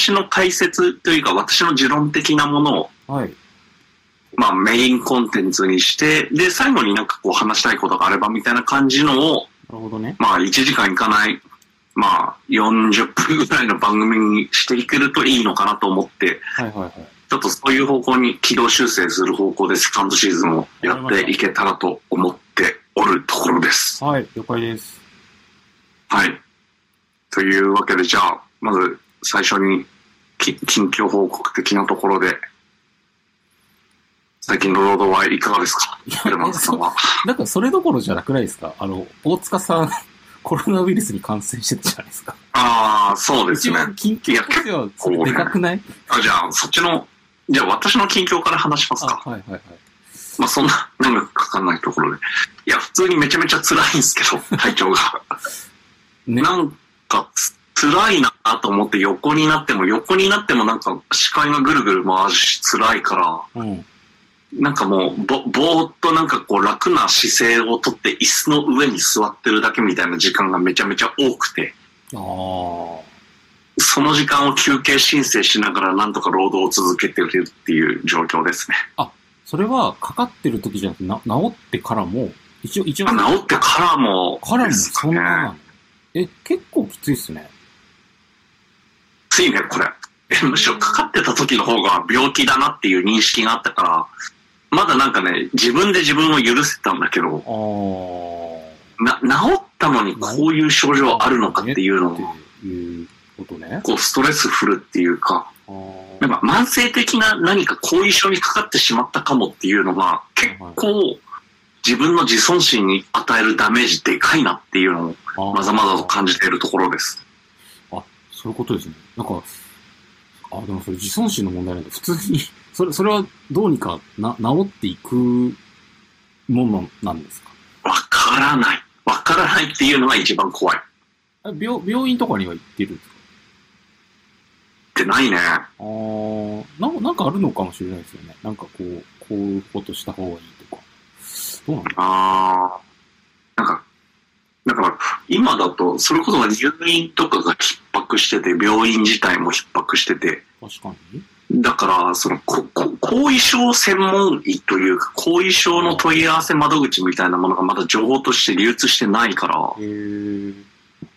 私の解説というか私の持論的なものを、い。はい。まあ、メインコンテンツにして、で、最後になんかこう話したいことがあればみたいな感じのを、なるほどね。まあ、1時間いかない、まあ、40分ぐらいの番組にしていけるといいのかなと思って、はいはいはい。ちょっとそういう方向に軌道修正する方向でセカンドシーズンをやっていけたらと思っておるところです。はい。了解です。はい。というわけで、じゃあ、まず最初にき近況報告的なところで、最近のロードはいかがですか？いやエルマンさんは。なんかそれどころじゃなくないですか？あの、大塚さん、コロナウイルスに感染してたじゃないですか。ああ、そうですね。一番緊急としては、それでかくない？あじゃあ、そっちの、じゃあ私の近況から話しますあ、か。はいはいはい。まあそんな長くかかんないところで。いや、普通にめちゃめちゃ辛いんですけど、体調が。ね。なんかつ辛いなと思って横になっても、横になってもなんか視界がぐるぐる回るし辛いから、うん。なんかもうぼ、ぼーっとなんかこう楽な姿勢をとって椅子の上に座ってるだけみたいな時間がめちゃめちゃ多くて、ああ。その時間を休憩申請しながらなんとか労働を続けてるっていう状況ですね。それは、かかってる時じゃなくて、な治ってからも、一応、一応、あ治ってからもからもそんなえ、結構きついっすね。ついね、これ。えむしろかかってた時の方が病気だなっていう認識があったから、まだなんかね、自分で自分を許せたんだけど。な、治ったのにこういう症状あるのかっていうのっも、ていうことね。こうストレスフルっていうか、慢性的な何か後遺症にかかってしまったかもっていうのが結構自分の自尊心に与えるダメージでかいなっていうのをまざまざと感じているところです。あ、そういうことですね。なんか、あ、でもそれ自尊心の問題なんで、普通に、それ、それはどうにかな、治っていくものなんですか？わからない。わからないっていうのが一番怖い。っあ病、病院とかには行ってるんですか？てないね。あーなんなんかあるのかもしれないですよね。なんかこう、こういうことした方がいいとか。どうなんだああ。なんか、だから今だとそれこそ入院とかが逼迫してて、病院自体も逼迫してて、確かに。だから、その、ここ後遺症専門医というか、後遺症の問い合わせ窓口みたいなものがまだ情報として流通してないから。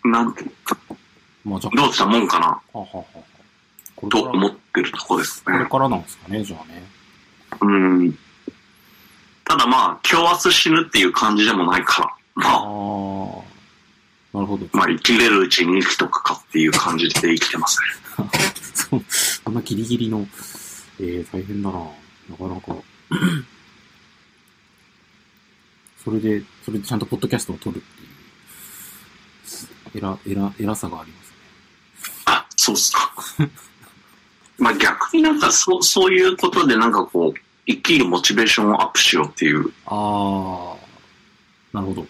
なんてまあどうしたもんかな、と思ってるとこですね。これからなんですかね、じゃあね。うん。ただまあ、今日明日死ぬっていう感じでもないから、まあ、ー。なるほど。まあ、生きれるうちに生きとくかっていう感じで生きてますね。そう、そんなギリギリの、えー、大変だな。なかなか。それで、それでちゃんとポッドキャストを撮るっていう、えら、えら、偉さがありますね。あ、そうっすか。まあ逆になんかそう、そういうことでなんかこう、生きるモチベーションをアップしようっていう、あー、なるほど。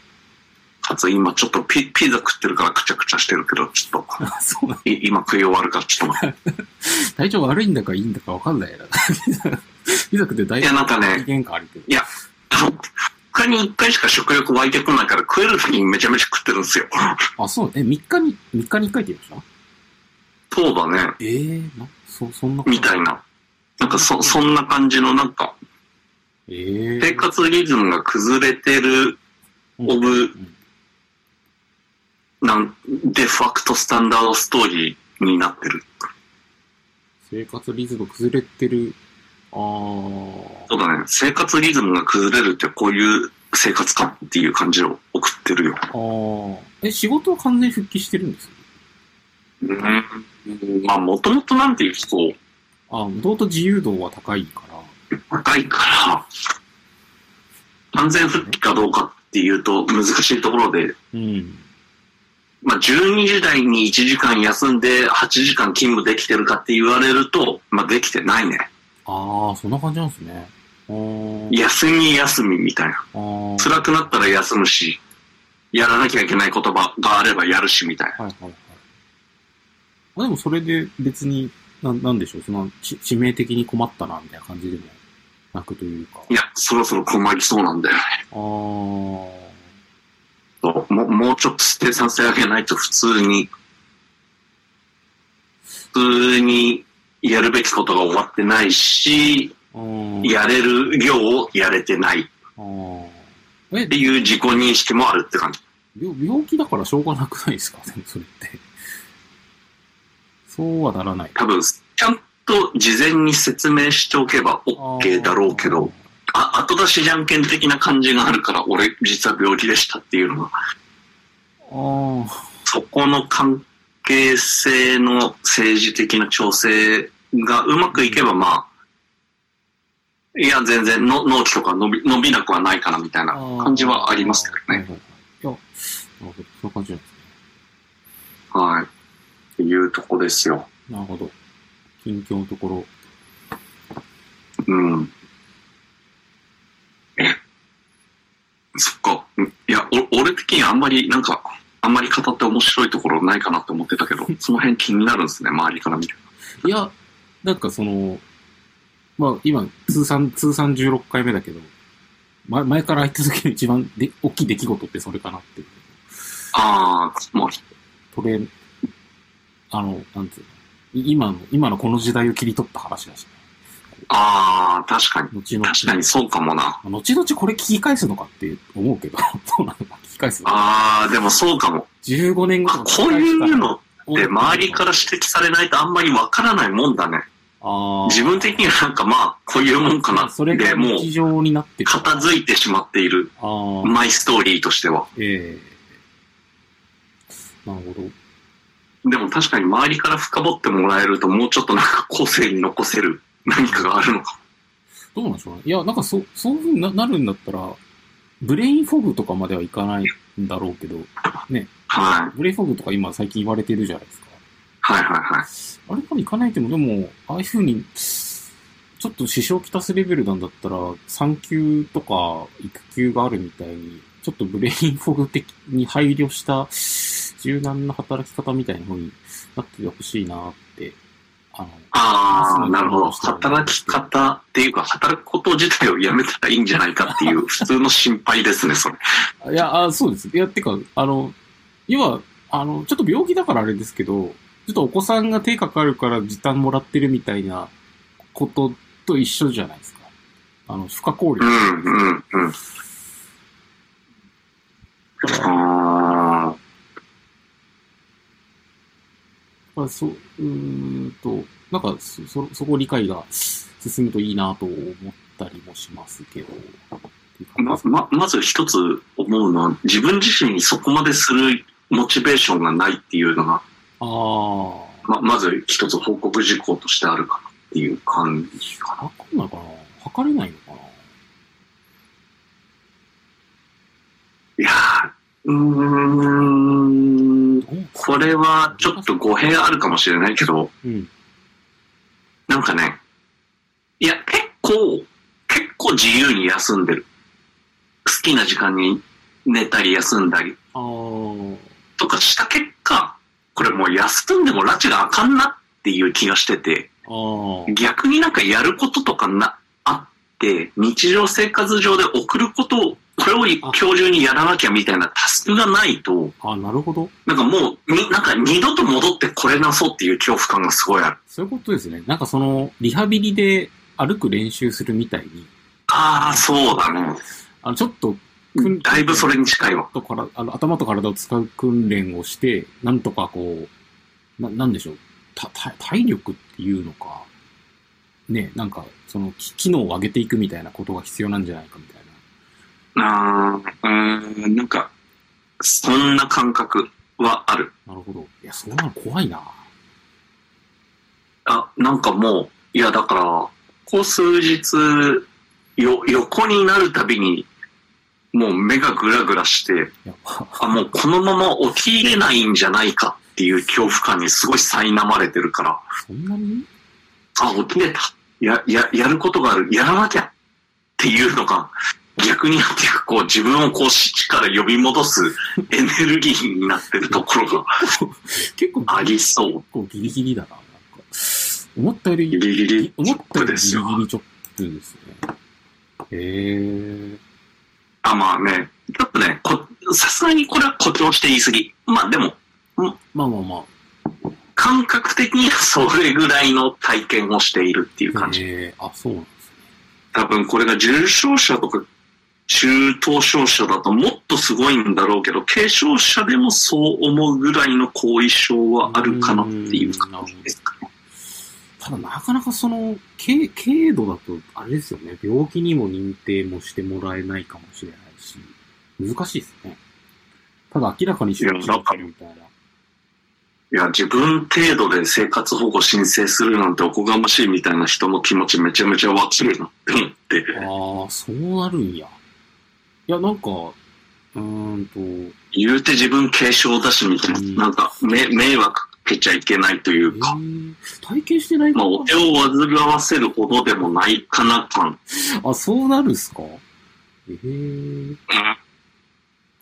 かつ今ちょっとピピザ食ってるからくちゃくちゃしてるけど、ちょっと、そう今食い終わるからちょっと待って。体調悪いんだかいいんだかわかんないやな。ピザ食って大いやなんかね。いや、他に1回しか食欲湧いてこないから食える時にめちゃめちゃ食ってるんですよ。あ、そう、え、3日に、3日に1回って言いましたそうだね。ええー、な、そ、そんなみたいな。なんかそ、そんな感じのなんか、ええー。生活リズムが崩れてるうんオブうんなん、デファクトスタンダードストーリーになってる。生活リズム崩れてるそうだね。生活リズムが崩れるってこういう生活かっていう感じを送ってるよ。ああ。え、仕事は完全に復帰してるんですか？うん。まあ、もともとなんていうと、ああ、もともと自由度は高いから。高いから、完全復帰かどうかっていうと難しいところで、うん。まあ、12時台に1時間休んで8時間勤務できてるかって言われると、まあ、できてないね。ああ、そんな感じなんですね。休み休みみたいな。辛くなったら休むし、やらなきゃいけない言葉があればやるしみたいな。はいはいはい。あでもそれで別に、なんなんでしょう、その、ち致命的に困ったな、みたいな感じでもなくというか。いや、そろそろ困りそうなんだよね。あー。そうももうちょっと生産性上げないと普通に、普通にやるべきことが終わってないし。やれる量をやれてないって、いう自己認識もあるって感じ。病病気だからしょうがなくないですかでもそれって。そうはならない。多分、ちゃんと事前に説明しておけば OK だろうけど、あ後出しじゃんけん的な感じがあるから、俺実は病気でしたっていうのが。そこの関係性の政治的な調整がうまくいけば、まあ、いや、全然の納期とか伸び伸びなくはないかなみたいな感じはありますけどね。なるほど。そういう感じなんですね。はい。っていうとこですよ。なるほど。近況のところ。うん。え、そっか。んいや、お俺的にあんまり、なんか、あんまり語って面白いところないかなって思ってたけど、その辺気になるんですね、周りから見て。いや、なんかその、まあ今、通算、通算16回目だけど、ま、前から言った時の一番で大きい出来事ってそれかなっていう。ああ、もう、トレン、あの、なんていうの、い今の、今のこの時代を切り取った話だし、ね、ああ、確かに。後々。確かにそうかもな。後々これ聞き返すのかって思うけど、どうなのか聞き返すのああ、でもそうかも。15年後あとかこういうのって周りら。から指摘されないとあんまりわからないもんだね。あー自分的にはなんかまあ、こういうもんかなそれがで、もう日常になってる片付いてしまっている、マイストーリーとしては。ええなるほど。でも確かに周りから深掘ってもらえるともうちょっとなんか後世に残せる何かがあるのか。どうなんでしょうね。いや、なんかそ、そういう風にななるんだったら、ブレインフォグとかまではいかないんだろうけど、はい。ブレインフォグとか今最近言われてるじゃないですか。はいはいはい。あれまでいかないけど、でも、ああいう風に、ちょっと支障をきたすレベルなんだったら、産休とか育休があるみたいに、ちょっとブレインフォグ的に配慮した柔軟な働き方みたいな風になっててほしいなって、あの、ああ、なるほど。働き方っていうか、働くこと自体をやめたらいいんじゃないかっていう 普通の心配ですね、それ。いや、あそうです。いや、てか、あの、今、あの、ちょっと病気だからあれですけど、ちょっとお子さんが手かかるから時短もらってるみたいなことと一緒じゃないですか。あの、不可抗力。うん、うん、うん。あまあ、そう、んと、なんか、そ、そ、そこ理解が進むといいなと思ったりもしますけど。まま、まず一つ思うのは、自分自身にそこまでするモチベーションがないっていうのが、ああ、ま、まず一つ報告事項としてあるかなっていう感じかな。んないかな測れないのれはちょっと語弊あるかもしれないけど、うん。なんかね、いや、結構、結構自由に休んでる。好きな時間に寝たり休んだりとかした結果、これもう休んでも拉致があかんなっていう気がしてて、逆になんかやることとかな、あって、日常生活上で送ることを、これを今日中にやらなきゃみたいなタスクがないと、あなるほど。なんかもう、に、なんか二度と戻ってこれなそうっていう恐怖感がすごいある。そういうことですね。なんかその、リハビリで歩く練習するみたいに、ああ、そうだね。あの、ちょっと、訓だいぶそれに近いわ。とからあの頭と体を使う訓練をして、なんとかこう、ななんでしょう、たた体力っていうのか、ね、なんか、その、き機能を上げていくみたいなことが必要なんじゃないかみたいあーうーん、なんか、そんな感覚はある。な。なるほど。いや、そうなの怖いな。あ、なんかもう、いや、だから、ここ数日、よ、横になるたびに、もう目がグラグラして、あ、もうこのまま起きれないんじゃないかっていう恐怖感にすごい苛まれてるから、そんなに？あ、起きれた。や、や、やることがある。やらなきゃっていうのが、逆になんていうか、こう自分をこう死地から呼び戻すエネルギーになってるところが 結構、ありそう。結構ギリギリだな。なんか、思ったより、ギリギリ思ったよりギリギリチョップですね。へえ。あ、まあね、ちょっとね、こさすがにこれは誇張して言い過ぎ。まあでも、まあまあま感覚的にはそれぐらいの体験をしているっていうあ。感じ。へえ。あ、そうなんですね。多分これが重症者とか中等症者だともっとすごいんだろうけど、軽症者でもそう思うぐらいの後遺症はあるかなっていう感じですかね。ただなかなかその、軽、軽度だと、あれですよね。病気にも認定もしてもらえないかもしれないし、難しいですね。ただ明らかにしいやなんかるみたいな。いや、自分程度で生活保護申請するなんておこがましいみたいな人の気持ちめちゃめちゃわかるなって思って。ああ、そうなるんや。いや、なんか、うーんと、言うて自分軽症だしみたいな、うんなんかめ迷惑かけちゃいけないといえうか、ー、体験してないまあお手を煩わせるほどでもないかな感。あ、そうなるんすか？ええー。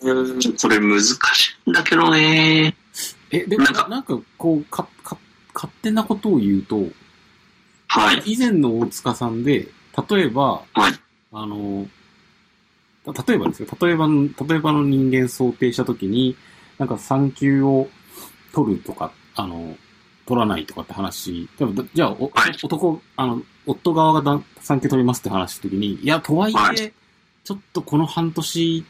うん、これ難しいんだけどね。え、でも、なんかなんか、こう、か、か、勝手なことを言うと、はい。以前の大塚さんで、例えば、はい。あの、た例えばですよ、例えばの、例えばの人間想定したときに、なんか産休を取るとか、あの、取らないとかって話、でもだじゃあ、おはい。男、あの、夫側がだ産休取りますって話したときに、いや、とはいえ、はい。ちょっとこの半年、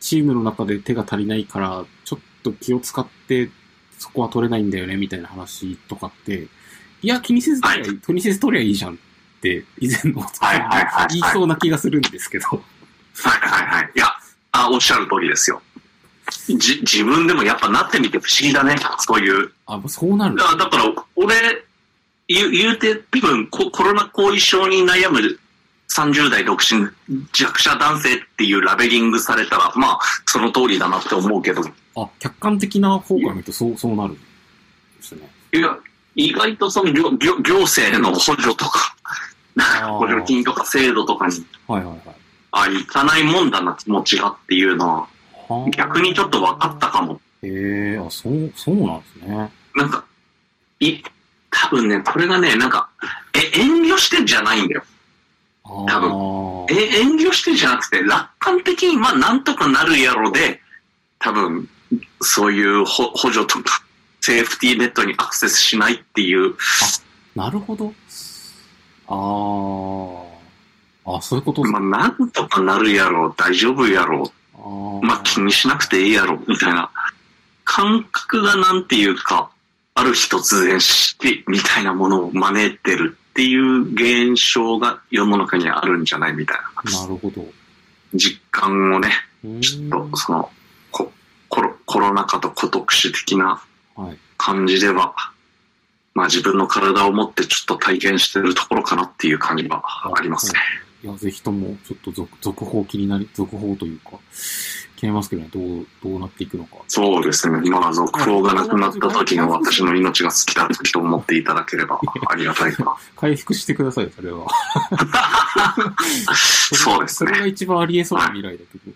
チームの中で手が足りないから、ちょっと気を使って、そこは取れないんだよね、みたいな話とかって、いや、気にせず取りゃいい、は気にせず取りゃいいじゃんって、以前の言いそうな気がするんですけど。はいはいはい。いや、あ、おっしゃる通りですよ。じ、自分でもやっぱなってみて不思議だね。そういう。あ、そうなる。だだから、俺、言う言うて、多分ココロナ後遺症に悩む30代独身弱者男性っていうラベリングされたら、まあ、その通りだなって思うけど、あ、客観的な方から見るとそう、そうなるんですね。いや、意外とその行行行政の補助とか、補助金とか制度とかに、はいはいはい。あ、いかないもんだな気持ちがっていうのは、はあ逆にちょっと分かったかも。へえあ、そう、そうなんですね。なんか、い、多分ね、これがね、なんか、え、遠慮してんじゃないんだよ。あ多あ。え、遠慮してんじゃなくて、楽観的に、まあ、なんとかなるやろで、多分、そういう補補助とか、セーフティーネットにアクセスしないっていう、なるほど。ああ。あ、そういうことまあ、なんとかなるやろ、大丈夫やろ、あー。まあ、気にしなくていいやろ、みたいな、感覚がなんていうか、ある日突然して、みたいなものを招いてるっていう現象が世の中にあるんじゃないみたいな。なるほど。実感をね、ちょっとそのココロコロナ禍と孤独死的なはい。感じでは、まあ自分の体を持ってちょっと体験してるところかなっていう感じはありますね。いや、ぜひとも、ちょっと続続報気になり、続報というか、気になりますけどね、どう、どうなっていくのか。そうですね。まあ続報がなくなった時の私の命が尽きた時と思っていただければありがたいかな。回復してください、それは。そうですそれがね。一番ありえそうな未来だけど。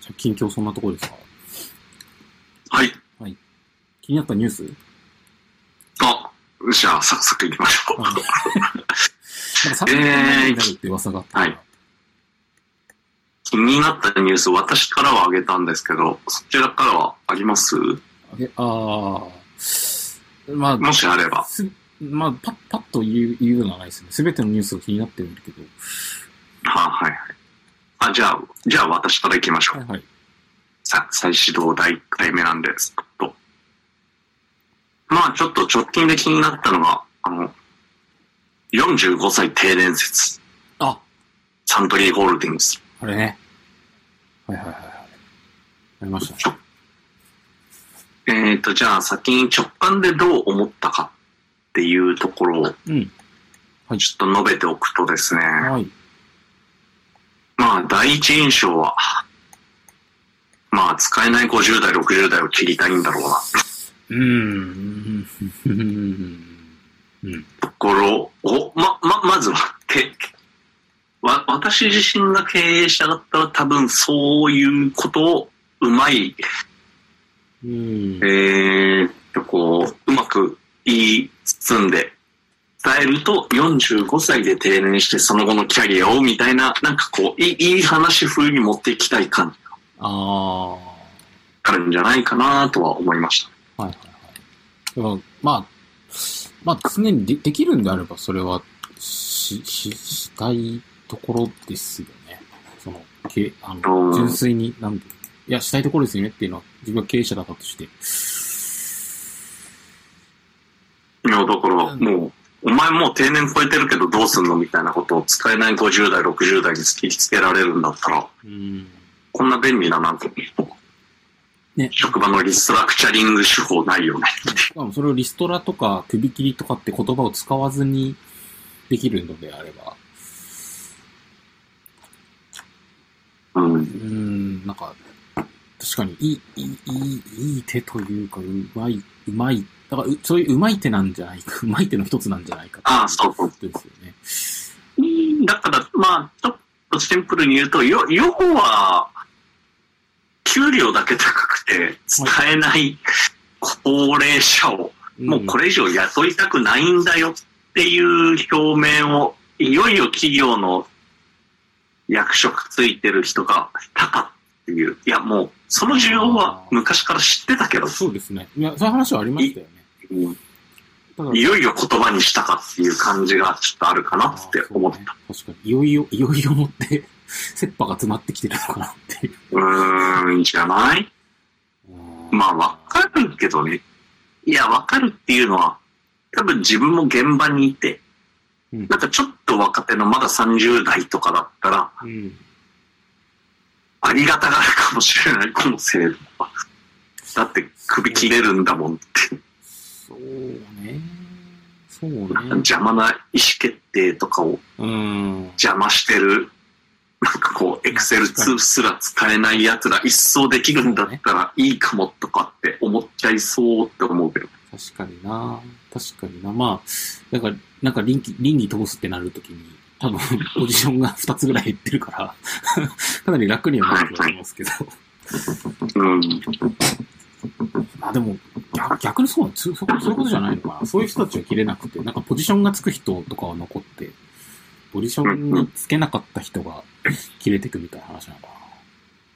じゃあ、近況そんなところですか？はい。気になったニュース？あ、じゃあ早速行きましょう。なんか3年前になるって噂があったから、はい気になったニュース、私からはあげたんですけど、そちらからはあります？えああ、まあ、もしあれば。すまあ、パッ、パッと言う、言うのはないですね。すべてのニュースが気になってるんだけど。ははいはい。あ、じゃあ、じゃあ私から行きましょう。はいはい。さ再始動第1回目なんです。とまあちょっと直近で気になったのが、あの、45歳定年説。あ、サントリーホールディングス。あれね。はいはいはいはい。ありましたね。えっ、と、じゃあ先に直感でどう思ったかっていうところをうん。ちょっと述べておくとですね、はい。まあ第一印象は、まあ使えない50代、60代を切りたいんだろうな。うん。うん。ところを、ま、ま、まずは、け、わ、私自身が経営者だったら多分そういうことをうまい、うん。えーと、こう、うまく言い包ん。で伝えると45歳で定年してその後のキャリアをみたいな、なん。かこう、いいい話風に持っていきたい感じ。があるん。じゃないかなとは思いました。いはいはい。だからまあ、まあ常にでできるんであればそれはし、し、したいところですよね。その、けあの、うん純粋に、なんで、いや、したいところですよねっていうのは自分が経営者だったとして。いや、だからもう、お前もう定年超えてるけどどうすんのみたいなことを使えない50代、60代に突きつけられるんだったら、うん。こんな便利ななんか、ね。職場のリストラクチャリング手法ないよね。しかもそれをリストラとか首切りとかって言葉を使わずにできるのであれば、うんう。ん、なんか、確かにいい、いい、いい、いい手というか、うまい、うまい。だから、うそういううまい手なんじゃないか、うまい手の一つなんじゃないかああそうそうですよね。だから、まあ、ちょっとシンプルに言うと、よ、要は、給料だけ高くて使えない高齢者を、もうこれ、れ以上雇いたくないんだよっていう表明を、いよいよ企業の役職ついてる人がしたかっていう。いや、もう、その需要は昔から知ってたけど、そうですね。いや、そういう話はありましたよね。うんだからいよいよ言葉にしたかっていう感じがちょっとあるかなって思った。確かに。いよいよ、いよいよ持って、切羽が詰まってきてるのかなっていう。うーん、じゃない？まあ、わかるけどね。いや、わかるっていうのは、多分自分も現場にいて、うんなんかちょっと若手のまだ30代とかだったら、うん。ありがたがるかもしれない、この制度は。だって首切れるんだもんって。そうね。そうね。邪魔な意思決定とかをうん。邪魔してる、なんかこう、エクセル2すら使えない奴ら一掃できるんだったらいいかもとかって思っちゃいそうって思うけど。確かにな。確かにな。まあ、だから、なんか臨機、臨機通すってなるときに、多分、ポジションが2つぐらい減ってるから、かなり楽にはなると思いますけど。うん。まあでも、逆逆にそうなんそそそういうことじゃないのかな。そういう人たちは切れなくて、なんかポジションがつく人とかは残って、ポジションにつけなかった人が切れてくみたいな話なのか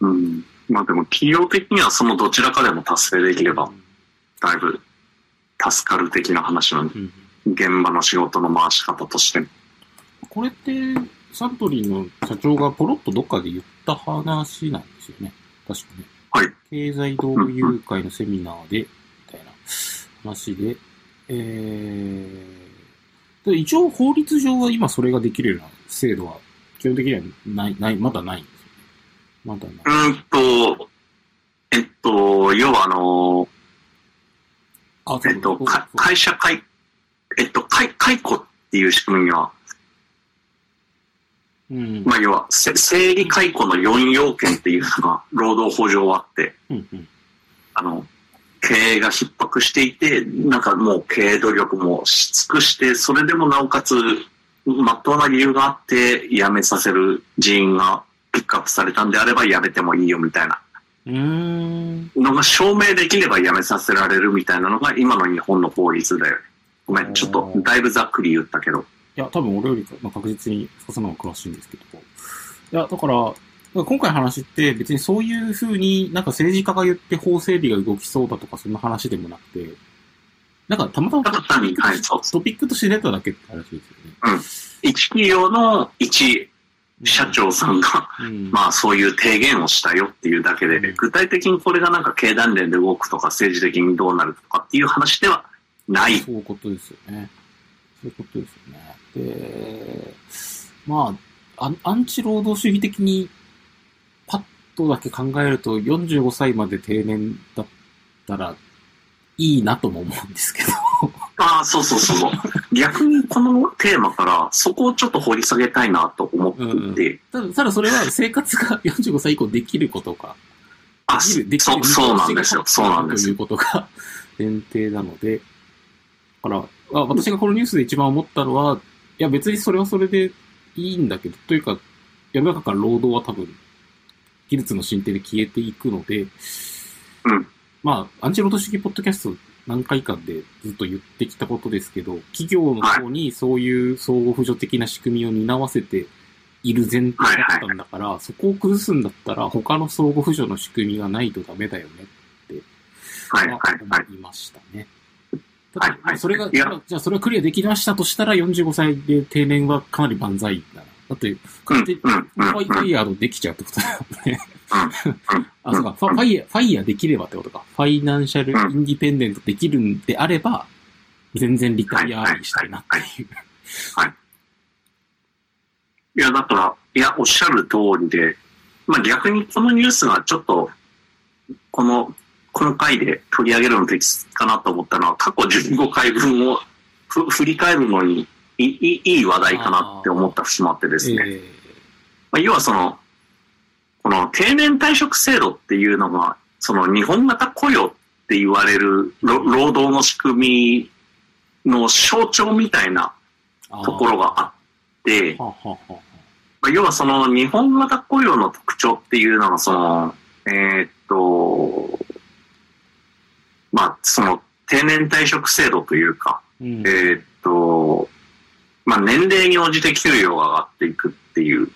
うん。まあでも企業的にはそのどちらかでも達成できればな。、だいぶ助かる的な話なんで、うん現場の仕事の回し方としても。これって、サントリーの社長がポロッとどっかで言った話なんですよね。確かね。はい。経済同友会のセミナーで、みたいな話で、えー、で一応法律上は今それができるような制度は基本的にはない、ない、まだないんですよね。まだない。うーんと、えっと、要はあの、あ、えっと、会社解、えっと、解、解雇っていう仕組みには、うん。まあ要は、せ生理解雇の4要件っていうのが労働法上あって、うんうん。あの、経営が逼迫していて、なんかもう経営努力もし尽くして、それでもなおかつ、まっとうな理由があって、辞めさせる人員がピックアップされたんであれば辞めてもいいよみたいなうーん。のが証明できれば辞めさせられるみたいなのが今の日本の法律だよね。ごめん、ちょっとだいぶざっくり言ったけど。いや、多分俺よりか、まあ、確実に深さの方が詳しいんですけど。いや、だから今回の話って別にそういう風になんか政治家が言って法整備が動きそうだとかそんな話でもなくて、なんかたまたまトピックとして出ただけって話ですよね。一企業の一社長さんが、うん。まあそういう提言をしたよっていうだけで、うん具体的にこれがなんか経団連で動くとか政治的にどうなるとかっていう話ではない。そういうことですよね。そういうことですよね。で、まあ、アンチ労働主義的に、パッとだけ考えると、45歳まで定年だったら、いいなとも思うんですけど。ああ、そうそうそう。逆にこのテーマから、そこをちょっと掘り下げたいなと思っていて、ただ、ただそれは生活が45歳以降できることが、あ、できる、できるそう、そうなんですよ。そうなんですよという。ことが前提なので、だから、あ私がこのニュースで一番思ったのは、いや別にそれはそれでいいんだけど、というか、世の中から労働は多分、技術の進展で消えていくので、うん。まあ、アンチ労働主義ポッドキャスト何回かでずっと言ってきたことですけど、企業の方にそういう相互扶助的な仕組みを担わせている前提だったんだから、そこを崩すんだったら他の相互扶助の仕組みがないとダメだよねはい、は。思いましたね。はいただ、それが、じゃあそれはクリアできましたとしたら45歳で定年はかなり万歳だな。だって、ファイファイヤードできちゃうってことだよね。うん。あ、そうか、ファファイヤー、ファイヤーできればってことか。 financial independent できるんであれば、全然 retire early したいなっていう。い。や、だから、いや、おっしゃる通りで、まあ逆にこのニュースがちょっと、この、この回で取り上げるの適切かなと思ったのは、過去15回分をふ振り返るのにいいいい話題かなって思った節もあってですね。えまあ、要はその、この定年退職制度っていうのが、その日本型雇用って言われるろ労働の仕組みの象徴みたいなー。ところがあって、まあ要はその日本型雇用の特徴っていうのが、その、えーっと、まあ、その定年退職制度というか、うん。えーっと、まあ、年齢に応じて給料が上がっていくっていう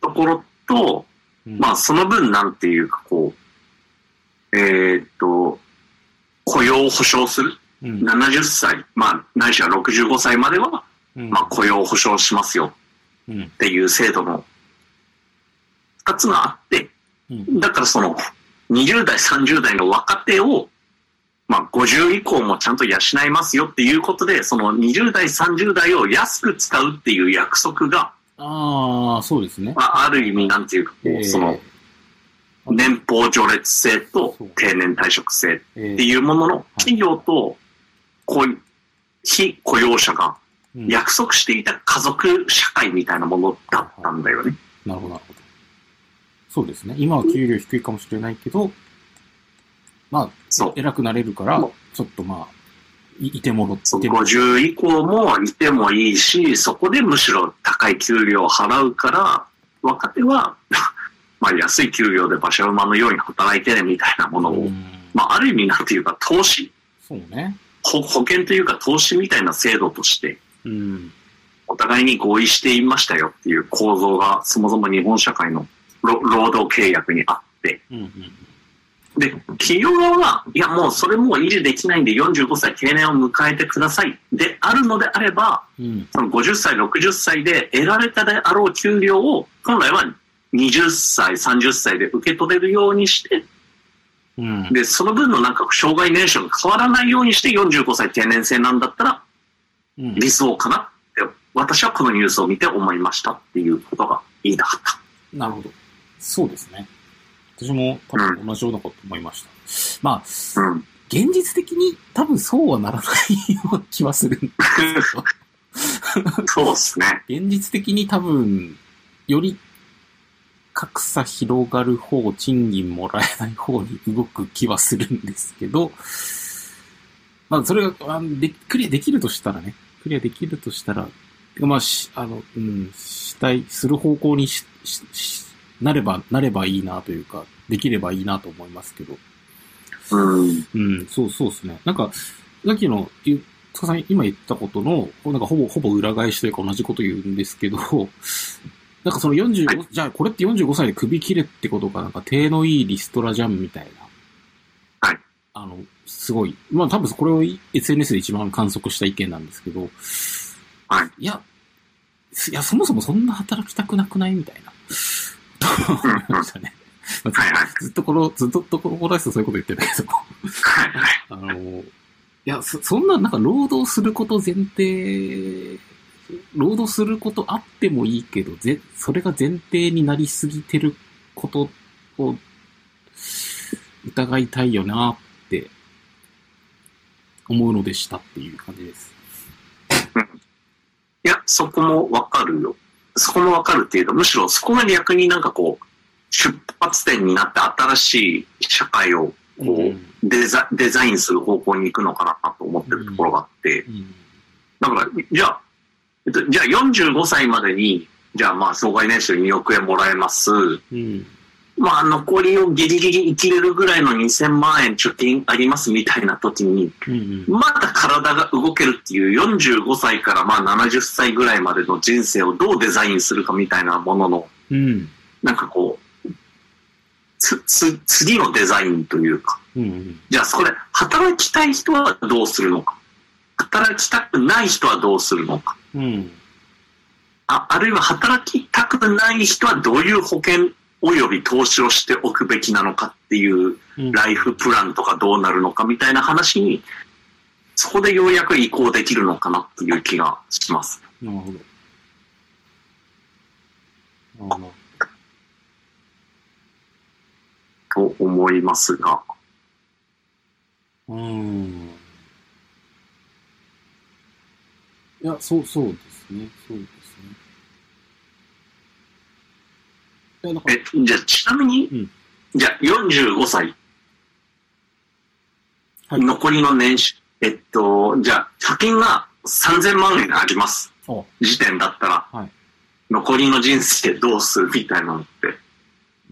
ところと、うん。まあ、その分なんていうか、こう、えーっと、雇用を保障する。うん、70歳、まあ、ないしは65歳までは、うん。まあ、雇用を保障しますよ。うん。っていう制度の二つがあって、うん。だからその20代、30代の若手を、まあ50以降もちゃんと養いますよっていうことで、その20代、30代を安く使うっていう約束が、ああ、そうですね。まあ、ある意味なんていうか、こう、えーその、年俸序列制と定年退職制っえーていうものの企業と、こう非雇用者がうん約束していた家族社会みたいなものだったんだよね。なるほど、なるほど。そうですね。今は給料低いかもしれないけど、まそう。あ、偉くなれるからも、ちょっとまあ、いいてもろっても50以降もいてもいいし、そこでむしろ高い給料を払うから、若手は、まあ安い給料で馬車馬のように働いてねみたいなものを、うん。まあある意味なんていうか投資、そうね。保保険というか投資みたいな制度として、うん。お互いに合意していましたよっていう構造がそもそも日本社会の労労働契約にあって、うんうんで、企業側は、いやもうそれもう維持できないんで45歳定年を迎えてくださいであるのであれば、うん。その50歳、60歳で得られたであろう給料を本来は20歳、30歳で受け取れるようにして、うん。で、その分のなんか障害年収が変わらないようにして45歳定年制なんだったらうん理想かなって、私はこのニュースを見て思いましたっていうことが言いたかった。なるほど。そうですね。私も多分同じようなこと思いました。まあ、うん。現実的に多分そうはならないような気はするんですけど。そうですね。現実的に多分、より格差広がる方、賃金もらえない方に動く気はするんですけど、まあ、それが、あで、クリアできるとしたらね、クリアできるとしたら、まあ、し、あの、うん、したい、する方向にし、し、しなれば、なればいいなというか、できればいいなと思いますけど、うん。うん、そうそうですね。なんか、さっきの、ゆつかさん今言ったことの、なんかほぼ、ほぼ裏返しというか同じこと言うんですけど、なんかその45、はじゃあこれって45歳で首切れってことがなんか手のいいリストラじゃんみたいな。はい。あの、すごい。まあ多分これを SNS で一番観測した意見なんですけど、はい。いや、いや、そもそもそんな働きたくなくないみたいな。と思いましたね。まあずっとこの、ずっとこのコーナー室そういうこと言ってるけど。あの、や、そそんな、なんか、労働すること前提、労働することあってもいいけど、ぜ、それが前提になりすぎてることを疑いたいよなって思うのでしたっていう感じです。いや、そこもわかるよ。そこもわかるっていうか、むしろそこが逆になんかこう、出発点になって新しい社会をこう、デザデザインする方向に行くのかなと思ってるところがあって、うん。だから、じゃあ、えっと、じゃあ45歳までに、じゃあまあ、障害年収2億円もらえます。うん。まあ、残りをギリギリ生きれるぐらいの2000万円貯金ありますみたいな時に、うん。まだ体が動けるっていう45歳からまあ70歳ぐらいまでの人生をどうデザインするかみたいなものの、うん。なんかこう、つ、つ、次のデザインというか、うん。じゃあそれ、働きたい人はどうするのか？働きたくない人はどうするのか？うん。あ、あるいは働きたくない人はどういう保険及び投資をしておくべきなのかっていううん。ライフプランとかどうなるのかみたいな話に、そこでようやく移行できるのかなっていう気がします。なるほど。あの、と思いますが。うん。いや、そう、そうですね。そうですね。いや、なんか、え、じゃあちなみに、うん。じゃあ45歳、はい。残りの年収、えっと、じゃあ貯金が3000万円あります。あ、時点だったら、はい。残りの人生どうするみたいなのって。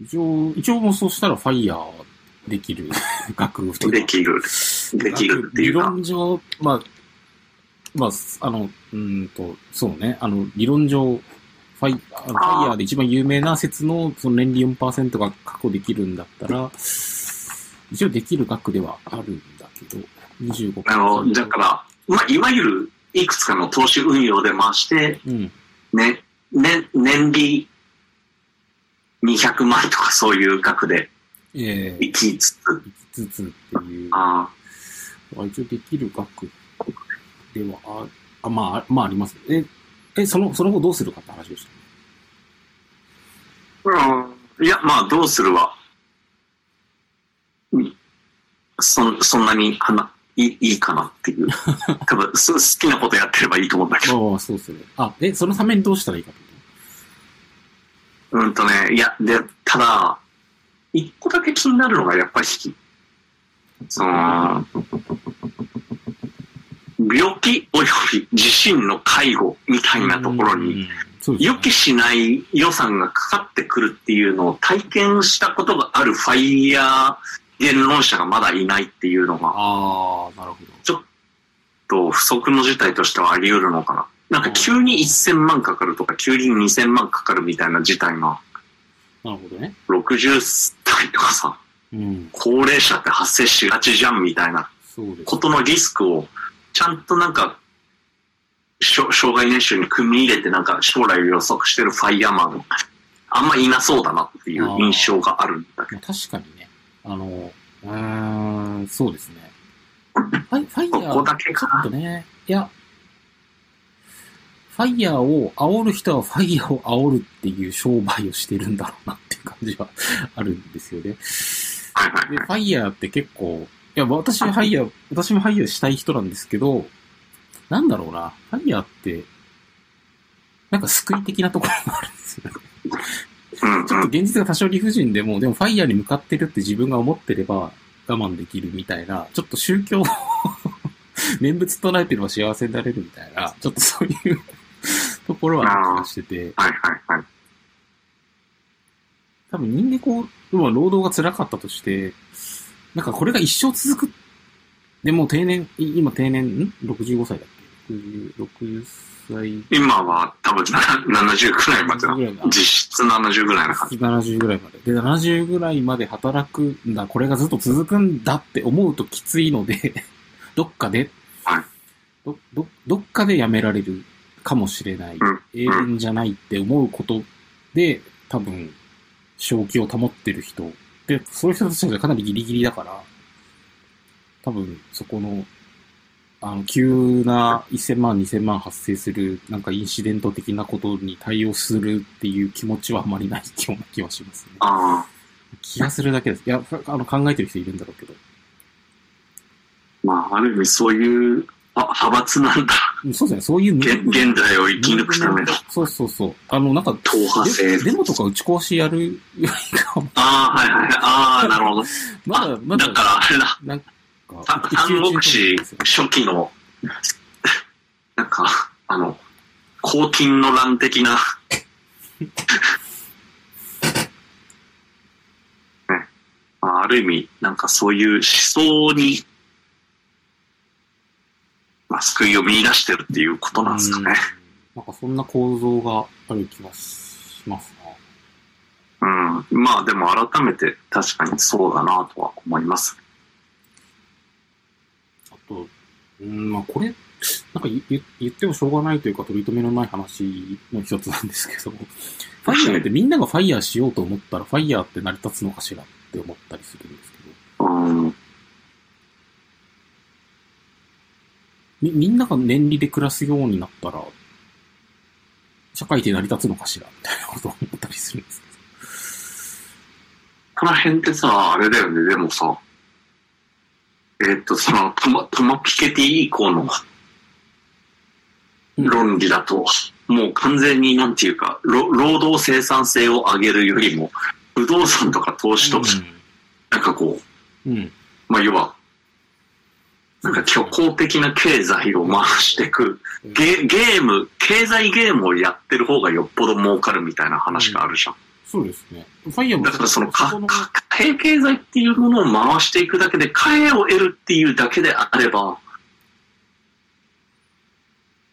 一応、一応もうそうしたらファイヤーできる。額とできる、できるっていう理か。論上、まあ、まあ、あの、うーんと、そうね、あの、理論上、ファイあのファイヤーで一番有名な説の、その年利4%が確保できるんだったら、一応できる額ではあるんだけど、25%。あの、だから、まあ、いわゆるいくつかの投資運用で回して、うん。ね、ね、年利200万とかそういう額でええ生きつつ、行きつつっていう、あ一応できる額ではあ、あまあ、あまああります。え、え、その、その後どうするかって話でしたね。うんいや、まあ、どうするは、うんそそんなにはないいいいかなっていう。多分す好きなことやってればいいと思うんだけど。ああ、そうですね。あ、え、そのためにどうしたらいいかってこうんとね、いや、で、ただ、一個だけ気になるのが、やっぱり、その、病気および自身の介護みたいなところに、予期しない予算がかかってくるっていうのを体験したことがあるファイヤー言論者がまだいないっていうのが、ああ、なるほと不測の事態としてはあり得るのかな。なんか急に1000万かかるとか、急に2000万かかるみたいな事態が、ど。なるほどね。60代とかさ、うん。高齢者って発生しがちじゃんみたいな。ことのリスクを、ちゃんとなんか、障害年収に組み入れてなんか将来を予測してるファイヤーマン、あんまいなそうだなっていう印象があるんだけど。まあ確かにね。あの、うーん、そうですね。ファイ FIRE、ここだけかなちょっとね、いや、 FIRE を煽る人は FIRE を煽るっていう商売をしてるんだろうなっていう感じはあるんですよね。で。 FIRE って結構、いや、私は FIRE、私も FIRE したい人なんですけど、なんだろうな、 FIRE って、なんか救い的なところがあるんですよね。ちょっと現実が多少理不尽でも、でもファイヤーに向かってるって自分が思ってれば我慢できるみたいな、ちょっと宗教を 念仏唱えてれば幸せになれるみたいな、ちょっとそういう ところはある気がしてて、はいはいはい。多分人間こう、まあ労働が辛かったとして、なんかこれが一生続く。でもう定年、い今定年、ん ?65 歳だっけ ?60、60歳今は多分な70くらいまでな。実質70ぐらいな感じ。70ぐらいまで。で、70ぐらいまで働くんだ、これがずっと続くんだって思うときついので、どっかで、はいど、ど、どっかでやめられるかもしれない。うん永遠じゃないって思うことで、多分、正気を保ってる人。で、そういう人たちがかなりギリギリだから、多分、そこの、あの、急な1000万、2000万発生する、なんかインシデント的なことに対応するっていう気持ちはあまりないような気はしますね。ああ、気がするだけです。いや、あの、考えてる人いるんだろうけど。まあ、ある意味そういう、あ、派閥なんだ。うんそうですね、そういう現現代を生き抜くための。そうそうそう。あの、なんか、党派性デデモとか打ち壊しやるよりかは、ああ、はいはいはい。ああ、なるほど。まだ、まだ、だから、あれだ。なんか、さ三国志初期の、なんか、あの、黄金の乱的な、ねまあ、ある意味、なんかそういう思想に、まあ、救いを見出してるっていうことなんですかね。なんかそんな構造がある気がしますな。うん。まあでも改めて確かにそうだなとは思います。あと、うん、まあこれ、なんか言言言ってもしょうがないというか取り留めのない話の一つなんですけど、ファイヤーってみんながファイヤーしようと思ったらファイヤーって成り立つのかしらって思ったりするんですけど、うん。み、みんなが年利で暮らすようになったら、社会って成り立つのかしらみたいなことを思ったりするんですこの辺ってさ、あれだよね、でもさ、えーっと、そのトマ、トマピケティ以降のうん論理だと、もう完全になんていうか、ろ労働生産性を上げるよりも、不動産とか投資とか、なんかこう、けど。うん。まあ要は、なんか虚構的な経済を回していく、ゲゲーム、経済ゲームをやってる方がよっぽど儲かるみたいな話があるじゃん。そうですね。ファイヤーもだからそのか貨幣経済っていうものを回していくだけで、貨幣を得るっていうだけであれば、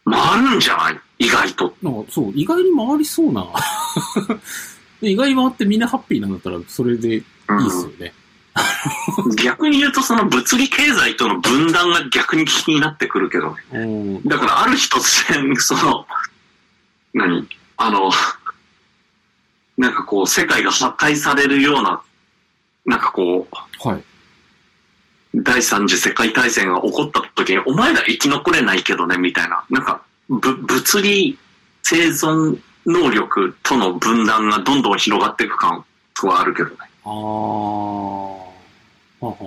回るんじゃない？意外と。なんかそう、意外に回りそうな。で意外に回ってみんなハッピーなんだったら、それでいいっすよね。逆に言うと、その物理経済との分断が逆に気になってくるけどね。うん。だからある日突然、その、何？あの、なんかこう、世界が破壊されるような、なんかこう、はい。第三次世界大戦が起こった時に、お前ら生き残れないけどね、みたいな。なんか、ぶ物理生存能力との分断がどんどん広がっていく感はあるけどね。あ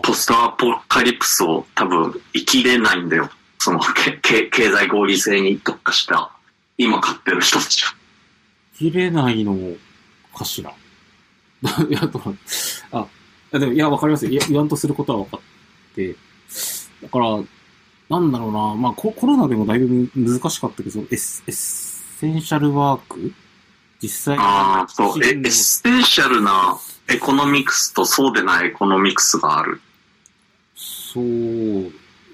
ポストアポカリプスを多分生きれないんだよ。そのけけ経済合理性に特化した、今買ってる人たちは。切れないのかしら？いや、どうあ、でも、いや、わかりますよ。いや言わんとすることは分かって。だから、なんだろうな。まあコ、コロナでもだいぶむ難しかったけど、エッセエッセンシャルワーク？実際にああ、そう。え、エッセンシャルなエコノミクスとそうでないエコノミクスがある。そう、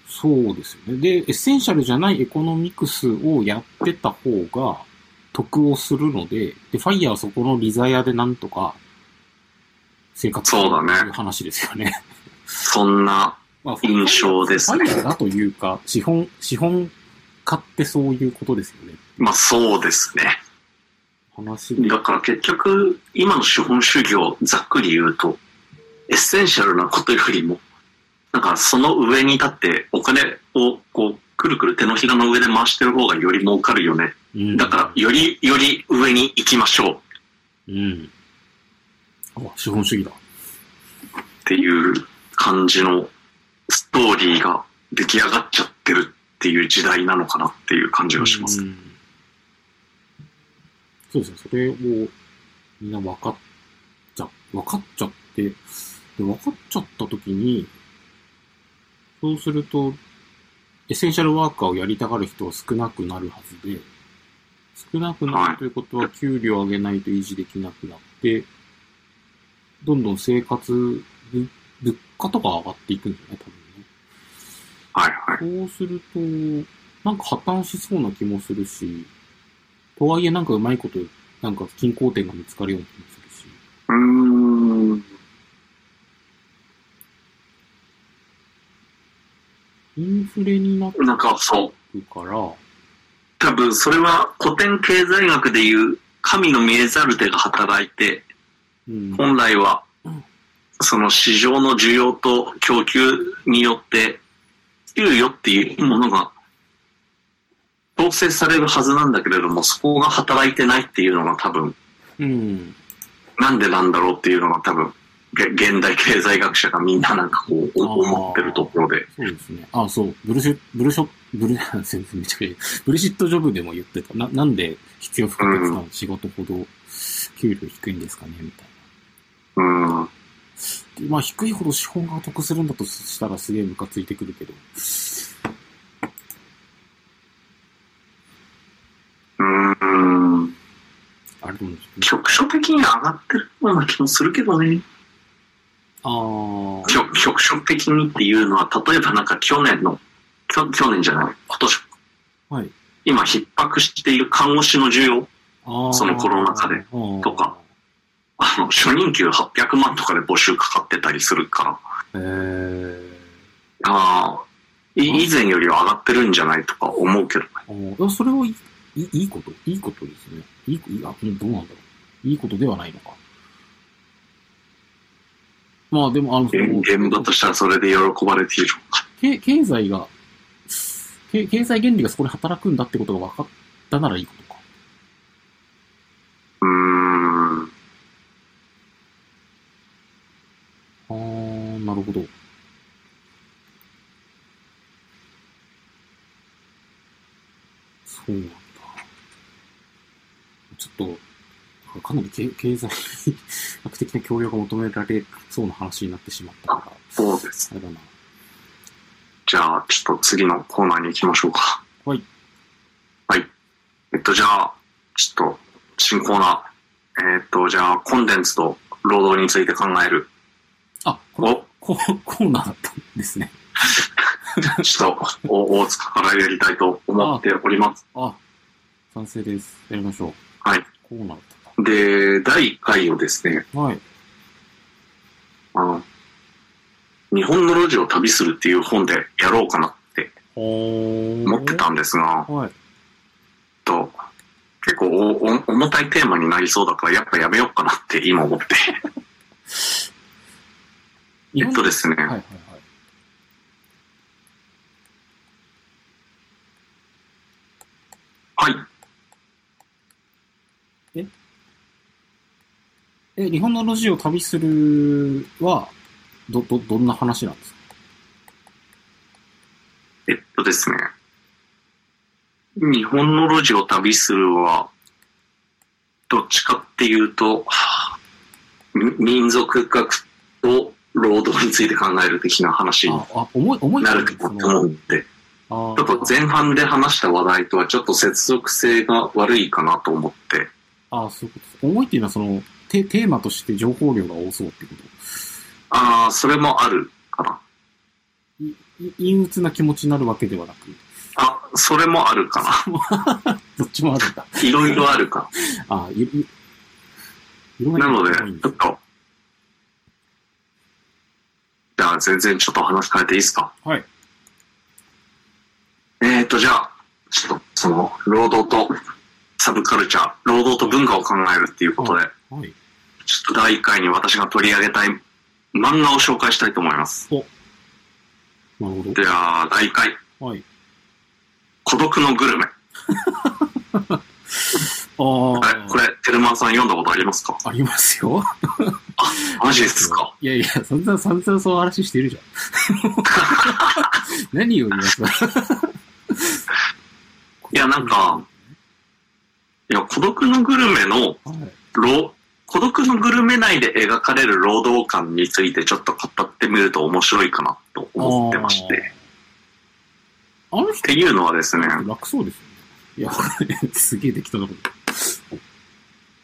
そうですよね。で、エッセンシャルじゃないエコノミクスをやってた方が得をするので、で、 FIRE はそこの利ざやでなんとか生活するそうだねっていう話ですよね。そんな、まあ印象ですね FIRE だというか、資本、資本家ってそういうことですよね。まあそうですね。だから結局、今の資本主義をざっくり言うと、エッセンシャルなことよりも、なんかその上に立ってお金をこう、くるくる手のひらの上で回してる方がより儲かるよね。うんだから、より、より上に行きましょううん。あ、資本主義だ。っていう感じのストーリーが出来上がっちゃってるっていう時代なのかなっていう感じがします。うんそうですね。それをみんな分かっちゃ、分かっちゃって、で分かっちゃった時に、そうすると、エッセンシャルワーカーをやりたがる人は少なくなるはずで、少なくなるということは給料を上げないと維持できなくなって、どんどん生活、ぶ物価とか上がっていくんですよね、多分ね。はいはい。そうすると、なんか破綻しそうな気もするし、とはいえなんかうまいこと、なんか均衡点が見つかるような気もするし、うーん。インフレになってなんかそう。くから、多分それは古典経済学でいう神の見えざる手が働いて、うん、本来はうんその市場の需要と供給によって給与っていうものが調整されるはずなんだけれども、そこが働いてないっていうのが多分、うん。なんでなんだろうっていうのが多分、げ現代経済学者がみんななんかこう思ってるところで。そうですね。あ、そう。ブルシュ、ブルショ、ブル、全然めちゃくちゃいいブルシットジョブでも言ってた。な、なんで必要不可欠な仕事ほど給料低いんですかねみたいうん。まあ、低いほど資本が得するんだとしたらすげえムカついてくるけど。うん。あれでも、局所的に上がってるような気もするけどね。あー。局局所的にっていうのは、例えばなんか去年の、きょ去年じゃない、今年、はい。今逼迫している看護師の需要、そのコロナ禍でとか。あの、初任給800万とかで募集かかってたりするから、えー。ああ、い以前よりは上がってるんじゃないとか思うけどね。それはいいいこといいことですね。いいいいあ、うんどうなんだろう。いいことではないのか。まあでも、あの、現場としてはそれで喜ばれている。け経済が、け経済原理がそこで働くんだってことが分かったならいいことか。うーん。かなり経 経済学的な教養が求められそうな話になってしまったから、そうです。あれだな。じゃあ、ちょっと次のコーナーに行きましょうか。はい。はい。えっと、じゃあ、ちょっと、新コーナー。えっと、じゃあ、コンテンツと労働について考える。あ、こココーナーだったんですね。ちょっと、お大塚からやりたいと思っております。あ、賛成です。やりましょう。はい。コーナーで、第1回をですね、か。はい。あの、日本の路地を旅するっていう本でやろうかなってお思ってたんですが、はい。と、結構おお重たいテーマになりそうだから、やっぱやめようかなって今思って。えっとですね、はいはいはい。はい。え、日本の路地を旅するは、ど、ど、どんな話なんですか？えっとですね、日本の路地を旅するは、どっちかっていうと、はあみ民族学と労働について考える的な話になるかと思って、ちょっと前半で話した話題とはちょっと接続性が悪いかなと思って、あーそういうことです。思いっていうのはその、テテーマとして情報量が多そうってこと？ああ、それもあるかな。いい陰鬱な気持ちになるわけではなく、あ、それもあるか どっちもあるんだ。な。いろいろあるか。あーいいいろんななので、ちょっと、じゃあ全然ちょっと話変えていいですか？はい。えーと、じゃあ、ちょっと、その、労働とサブカルチャー、労働と文化を考えるっていうことで、はい。ちょっと第1回に私が取り上げたい漫画を紹介したいと思います。なるほでは、第1回、ど。はい。孤独のグルメ。ああ、これ、テルマンさん読んだことありますか？ありますよ。マジですか？いやいや、散々散々そう話してるじゃん。何よりもさ。いやなんか、いや、孤独のグルメの、はい。労孤独のグルメ内で描かれる労働感についてちょっと語ってみると面白いかなと思ってまして。あの人っていうのはですね、楽そうですよね。いや、すげえできたなこ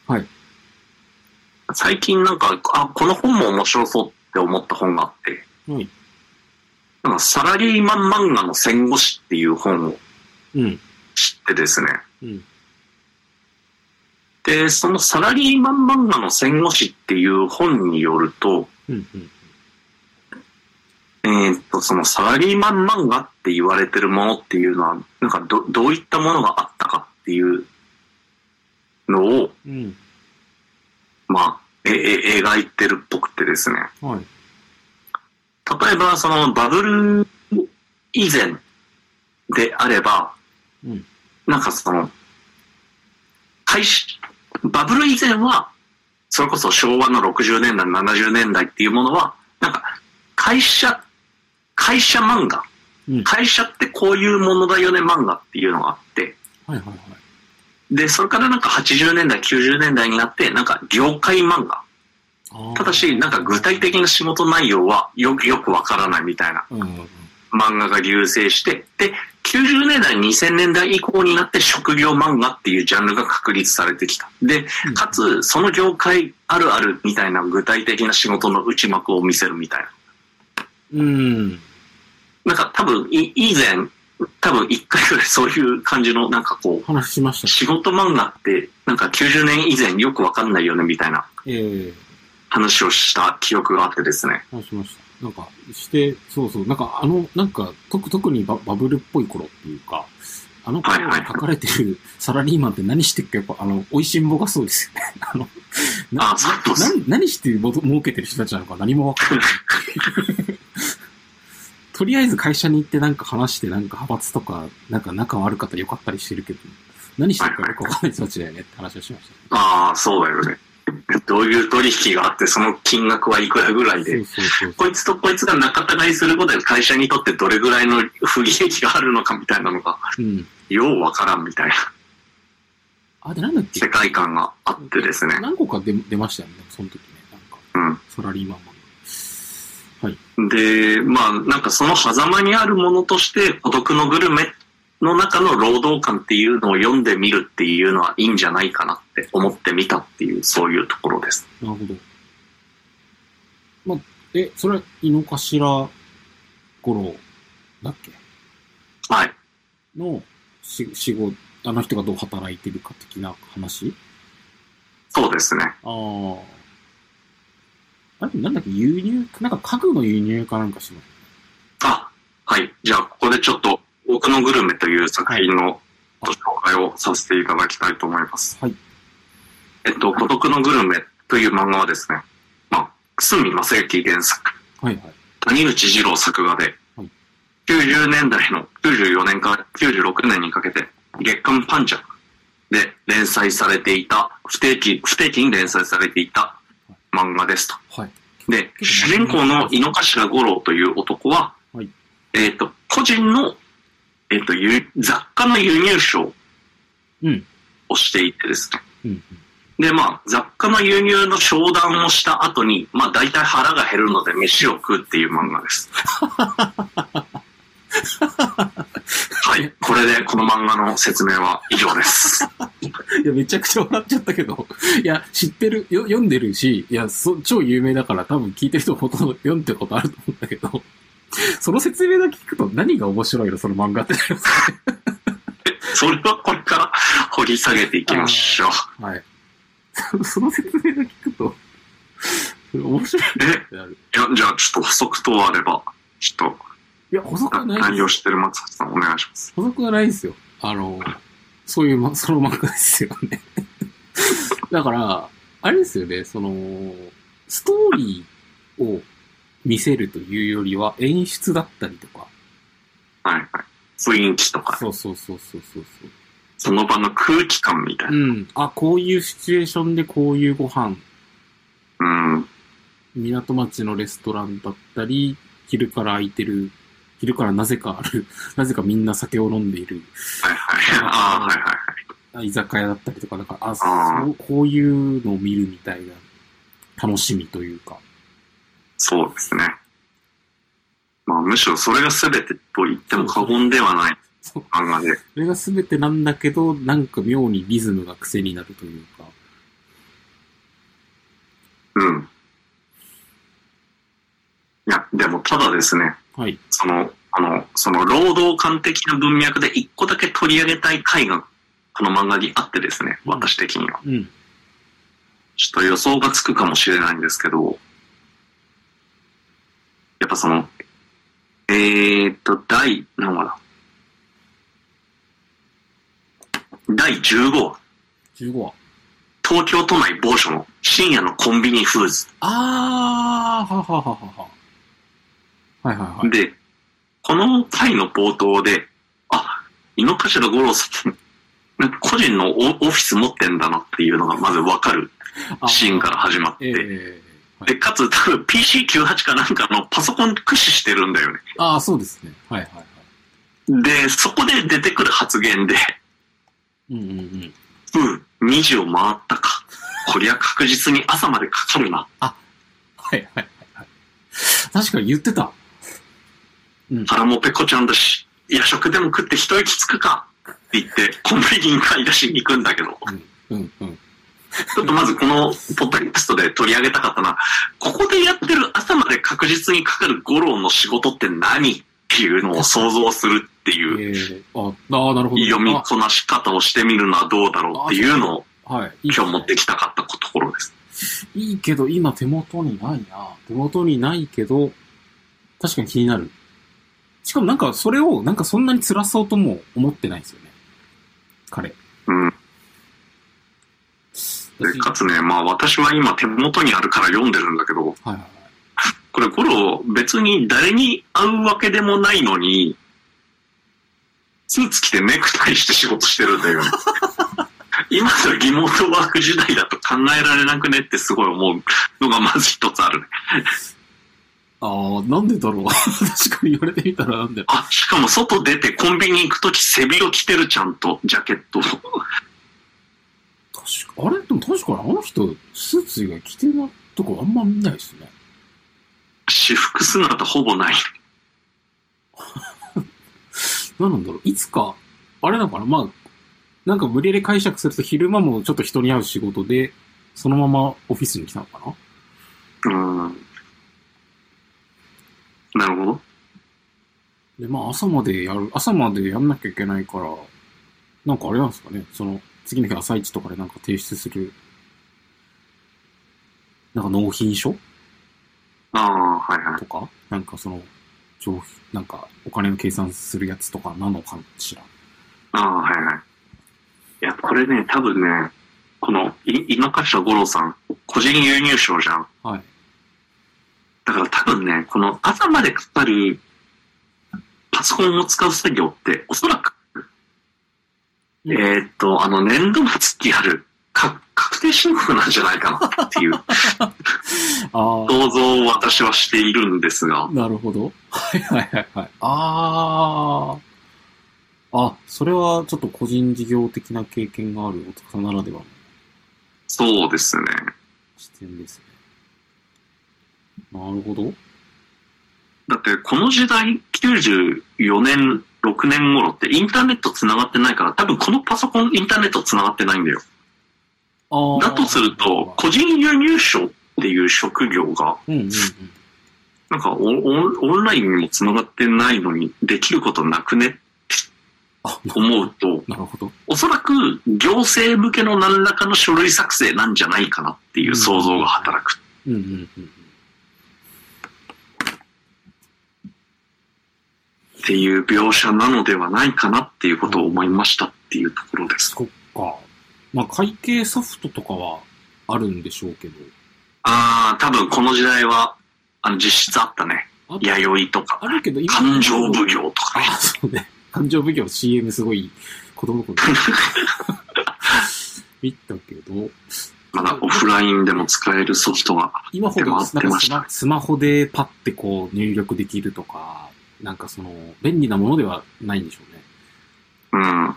と。はい。最近なんか、あ、この本も面白そうって思った本があって、はい。なんかサラリーマン漫画の戦後史っていう本をうん。知ってですね。うん。で、そのサラリーマン漫画の戦後史っていう本によると、うん。うん。えーっと、そのサラリーマン漫画って言われてるものっていうのは、なんかど、どういったものがあったかっていうのを、うん。まあ、え、え、描いてるっぽくてですね。はい。例えば、そのバブル以前であれば、うんなんかその、会社、バブル以前は、それこそ昭和の60年代、70年代っていうものは、なんか、会社、会社漫画、うん。会社ってこういうものだよね漫画っていうのがあって、はいはいはい。で、それからなんか80年代、90年代になって、なんか業界漫画。ただし、なんか具体的な仕事内容はよくよくわからないみたいなうんうんうん。漫画が流星して、で、90年代、2000年代以降になって職業漫画っていうジャンルが確立されてきた。で、かつ、その業界あるあるみたいな具体的な仕事の内幕を見せるみたいな。うん。なんか多分、い以前、多分一回ぐらいそういう感じの、なんかこう、話しました。仕事漫画って、なんか90年以前よくわかんないよねみたいなええ話をした記憶があってですね。話しました。なんか、して、そうそう、なんかあの、なんか、特特にババブルっぽい頃っていうか、あの頃に書かれてるサラリーマンって何してっかやっぱ、あの、美味しんぼがそうですよね。あの、なな何しても儲けてる人たちなのか何もわかんない。とりあえず会社に行ってなんか話してなんか派閥とか、なんか仲悪かったり良かったりしてるけど、何してるかよくわかんない人たちだよねって話をしました。ああ、そうだよね。どういう取引があって、その金額はいくらぐらいでこいつとこいつが仲違いすることで会社にとってどれぐらいの不利益があるのかみたいなのが、うん。ようわからんみたいなあ、で、なんだっけ？世界観があってですね。何個か出出ましたよね、その時ね。なんか、うん。サラリーマンも。はい。で、まあ、なんかその狭間にあるものとして、孤独のグルメの中の労働感っていうのを読んでみるっていうのはいいんじゃないかなって思ってみたっていう、そういうところです。なるほど。まあ、え、それは、井の頭頃だっけ？はい。のし仕事、あの人がどう働いてるか的な話？そうですね。ああ。あれ、なんだっけ、輸入、なんか家具の輸入かなんかします。あ、はい。じゃあ、ここでちょっと、僕のグルメという作品のご紹介をさせていただきたいと思います。はい。えっと、孤独のグルメという漫画はですね、まあ、久住正幸原作、はいはい。谷口二郎作画で、はい90年代の94年から96年にかけて、月刊パンチャで連載されていた、不定期、不定期に連載されていた漫画ですと。はい。で、主人公の井の頭五郎という男は、はいえっ、と、個人の、えっ、と、輸雑貨の輸入商うん。をしていてですね。うんうん。で、まあ、雑貨の輸入の商談をした後に、まあ、大体腹が減るので飯を食うっていう漫画です。はい。これでこの漫画の説明は以上です。いや、めちゃくちゃ笑っちゃったけど、いや、知ってる、よ読んでるし、いや、そ超有名だから多分聞いてる人ほとんど読んでることあると思うんだけど、その説明だけ聞くと何が面白いのその漫画ってなりますね。それはこれから掘り下げていきましょう。はい。そ その説明だけ聞くと、面白いえ？いや、じゃあちょっと補足等あれば、ちょっいや、補足とはない。何をしてる松橋さんお願いします。補足はないですよ。あの、そういう、ま、その漫画ですよね。だから、あれですよね、その、ストーリーを見せるというよりは演出だったりとか。はいはい。雰囲気とか、そうそうそうそうそうそう。その場の空気感みたいな。うん。あ、こういうシチュエーションでこういうご飯、うん。港町のレストランだったり、昼から空いてる、昼からなぜかある、なぜかみんな酒を飲んでいるはいはい。ああ、はいはいはい。居酒屋だったりとか、だから、あ、あーそう、こういうのを見るみたいな楽しみというか。そうですね。まあ、むしろそれが全てと言っても過言ではない。漫画で。それが全てなんだけど、なんか妙にリズムが癖になるというか。うん。いや、でもただですね、はい。その、あの、その労働感的な文脈で一個だけ取り上げたい回が、この漫画にあってですね、うん私的には。うん。ちょっと予想がつくかもしれないんですけど、やっぱその、えーっと、第、何話だ第15話。15話。東京都内某所の深夜のコンビニフーズ。あー、ははははは。はいはいはい。で、この回の冒頭で、あ、井の頭五郎さん、個人のオオフィス持ってんだなっていうのがまずわかるあシーンから始まって、ええはいで、かつ多分 PC98 かなんかのパソコン駆使してるんだよね。ああ、そうですね。はいはいはい。で、そこで出てくる発言で、うんうんうん。うん、2時を回ったか。こりゃ確実に朝までかかるな。はいはいはいはい。確かに言ってた。うん。腹もペコちゃんだし、夜食でも食って一息つくかって言って、コンビニに買い出しに行くんだけど、うんうん。ちょっとまずこのポッドキャストで取り上げたかったな。ここでやってる朝まで確実にかかる五郎の仕事って何っていうのを想像するっていうええあ、ああ、なるほど。読みこなし方をしてみるのはどうだろうっていうのをあはい今日持ってきたかったところです。いいけど、今手元にないな。手元にないけど、確かに気になる。しかもなんか、それを、なんかそんなに辛そうとも思ってないですよね。彼。うん。でかつね、まあ私は今手元にあるから読んでるんだけど、はい。これ、ゴロ、別に誰に会うわけでもないのに、スーツ着てネクタイして仕事してるんだよね。今のリモートワーク時代だと考えられなくねってすごい思うのがまず一つあるね。ああ、なんでだろう。確かに言われてみたらなんで。あ、しかも外出てコンビニ行くとき背広着てるちゃんと、ジャケット。確か、あれ？でも確かにあの人、スーツ以外着てないとこあんま見ないですね。私服姿ほぼない。何なんだろう。いつか、あれなのかな？まあ、なんか無理やり解釈すると昼間もちょっと人に会う仕事で、そのままオフィスに来たのかな？うん。なるほど。で、まあ朝までやる、朝までやんなきゃいけないから、なんかあれなんですかね、その、次の日朝一とかでなんか提出する、なんか納品書？ああ、はいはい。とか、なんかその、上費、なんかお金の計算するやつとかなのかしら？ああ、はいはい。いや、これね、多分ね、この、い井の頭五郎さん、個人輸入賞じゃん。はい。だから多分ね、この朝までかかるパソコンを使う作業って、おそらく、うんえーっと、あの、年度末にある、か確定申告なんじゃないかなっていう ああ。想像を私はしているんですが、なるほど。はいはいはいはい。ああ。あ、それはちょっと個人事業的な経験がある男さんならではのそうですね。視点ですね。なるほど。だって、この時代、94年、6年頃ってインターネット繋がってないから、多分このパソコンインターネット繋がってないんだよ。だとすると、個人輸入賞っていう職業が、うんうんうん。なんかオンオンオンラインにも繋がってないのにできることなくねってあ、思うと、なるほど。おそらく行政向けの何らかの書類作成なんじゃないかなっていう想像が働く。うんうんうんうん。っていう描写なのではないかなっていうことを思いましたっていうところです。そっか。まあ、会計ソフトとかはあるんでしょうけど。ああ、多分この時代は、あの、実質あったね。あ弥生とか、あるけど、今感情奉行とかね。あ、そうね。感情奉行 CM すごい子供の頃 見たけど、まだオフラインでも使えるソフトが。今ほどなん出ましたかスマスマホでパッてこう入力できるとか、なんかその、便利なものではないんでしょうね。うん。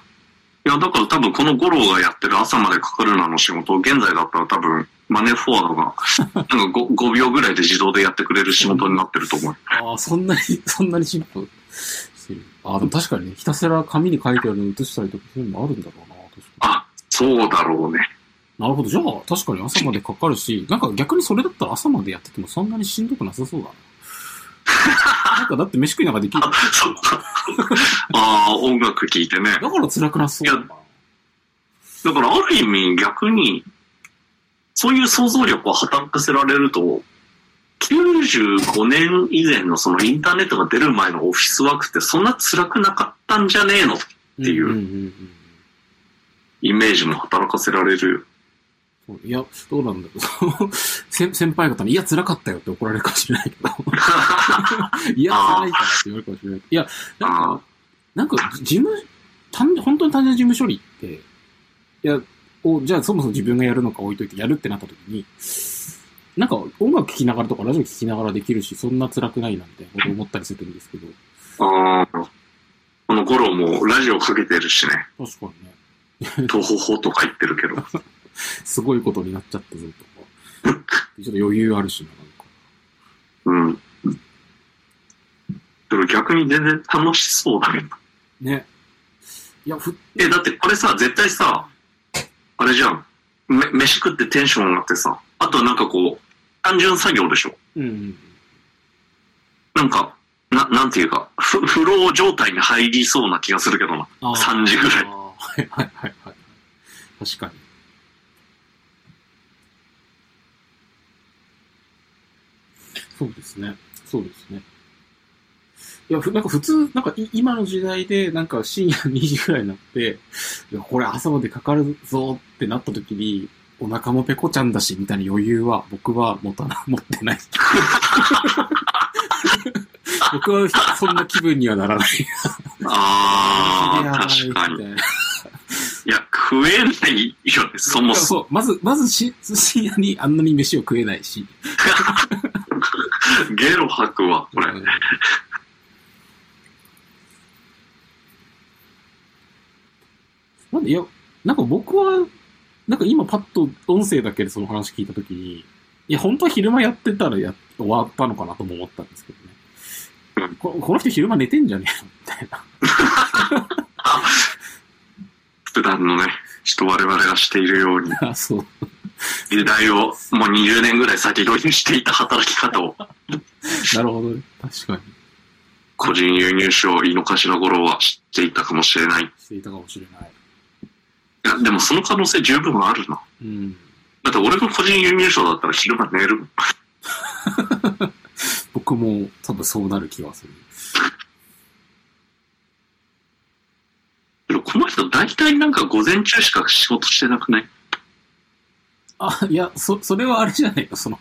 いや、だから多分この五郎がやってる朝までかかるなの仕事、現在だったら多分マネーフォワードが なんか 5, 5秒ぐらいで自動でやってくれる仕事になってると思う。ああ、そんなに、そんなに進歩してる。ああ、でも確かにね、ひたすら紙に書いてあるの写したりとかそういうのもあるんだろうな、確かに。あ、そうだろうね。なるほど。じゃあ、確かに朝までかかるし、なんか逆にそれだったら朝までやっててもそんなにしんどくなさそうだな。なんかだって飯食いながらできる。あ、そっか。ああ、音楽聴いてね。だから辛くなさそうだな。だからある意味逆に、そういう想像力を働かせられると、95年以前のそのインターネットが出る前のオフィスワークってそんな辛くなかったんじゃねえのっていううんうんうんうんイメージも働かせられるいや、どうなんだろう。先先輩方に、いや、辛かったよって怒られるかもしれないけど。いや、辛いからって言われるかもしれない。いや、なんあか、なんか、事務、単本当に単純事務処理って、いや、を、じゃあそもそも自分がやるのか置いといてやるってなった時に、なんか音楽聴きながらとかラジオ聴きながらできるし、そんな辛くないなみたいなこと思ったりするんですけど、ああ。この頃もラジオかけてるしね。確かにね、とほほとか言ってるけど。すごいことになっちゃったぞとか、ちょっと余裕あるしな、なんか。うん。でも逆に全然楽しそうだけど。ね。いや、ふ、え、だってこれさ、絶対さ、あれじゃん。め、飯食ってテンション上がってさ、あとなんかこう、単純作業でしょ。うんうん。なんか、な、なんていうか、フフロー状態に入りそうな気がするけどな。あー3時ぐらいはいはいはいはい。確かに。そうですね。そうですね。いや、ふなんか普通、なんかい今の時代で、なんか深夜2時ぐらいになって、いや、これ朝までかかるぞってなった時に、お腹もペコちゃんだし、みたいな余裕は、僕は持たな、持ってない。僕はそんな気分にはならない。ああ、確かに。いや、食えないよね、そもそも。そう、まず、まずし、深夜にあんなに飯を食えないし。ゲロ吐くわ、これ。うん なんで、いや、なんか僕は、なんか今パッと音声だけでその話聞いたときに、いや、本当は昼間やってたらや終わったのかなとも思ったんですけどね。うんここの人昼間寝てんじゃねえの？みたいな。普段のね、ちょっと我々がしているように、あそう。時代をもう20年ぐらい先取りにしていた働き方を、なるほどね。確かに。個人輸入賞井の頭頃は知っていたかもしれない。いしていたかもしれない。や、でもその可能性十分あるな。うん。だって俺が個人輸入賞だったら昼間寝る。僕も多分そうなる気がする。でもこの人大体なんか午前中しか仕事してなくない？あ、いや、そ、それはあれじゃないか、その、